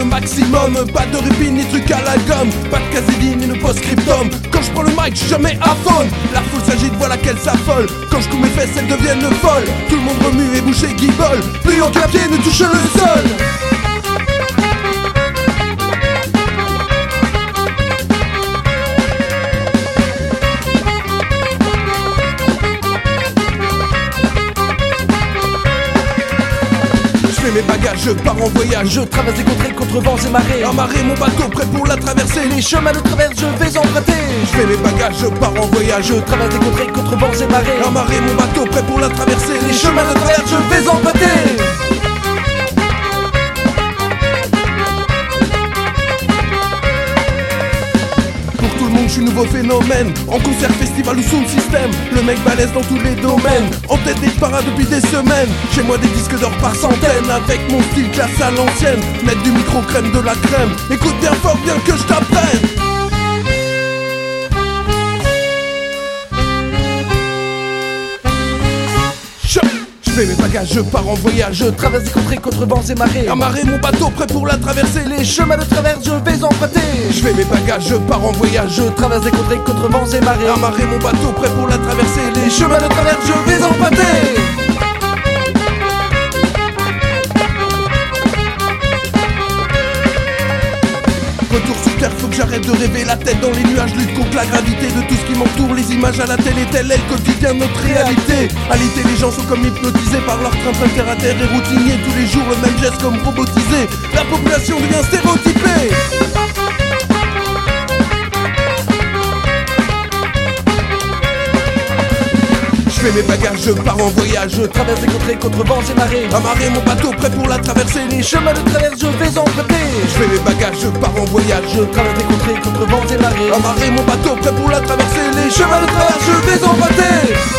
album. Pas de répit ni truc à la gomme. Pas de casédine ni de post-scriptum. Quand je prends le mic, je jamais à fond. La foule s'agite, voilà qu'elle s'affole. Quand je coupe mes fesses, elles deviennent folles. Tout le monde remue et bouche et guibole. Plus pied ne touche le sol. Mes bagages, je pars en voyage. Je traverse les contrées contre vents et marées. Amarrer mon bateau prêt pour la traversée. Les chemins de traverse, je vais emprunter. Je fais mes bagages, je pars en voyage. Je traverse les contrées contre vents et marées. Amarrer mon bateau prêt pour la traversée. Nouveau phénomène. En concert, festival ou sound system. Le mec balèze dans tous les domaines. En tête des parades depuis des semaines. Chez moi, des disques d'or par centaines. Avec mon style classe à l'ancienne. Mettre du micro crème de la crème. Écoute bien fort, fais mes bagages, je pars en voyage. Je traverse les contrées contre vents et marées. Amarrer mon bateau prêt pour la traversée. Les chemins de traverse, je vais emprunter. Je fais mes bagages, je pars en voyage. Je traverse les contrées contre vents et marées. Amarrer mon bateau prêt pour la traversée. Les Les chemins de traverse, je vais emprunter. Faut que j'arrête de rêver la tête dans les nuages, lutte contre la gravité de tout ce qui m'entoure. Les images à la télé, telle est le quotidien de notre réalité. Alité, les gens sont comme hypnotisés par leur train terre à terre et routinier. Tous les jours, le même geste comme robotisé. La population devient stéréotypée. Je fais mes bagages, je pars en voyage. Je traverse les contrées contre vents et marées. Amarrer mon bateau prêt pour la traversée. Les chemins de traverse, je vais emprunter. Je fais mes bagages, je pars en voyage. Je traverse des contrées contre vents et marées. Amarrer mon bateau prêt pour la traversée. Les chemins de traverse, je vais en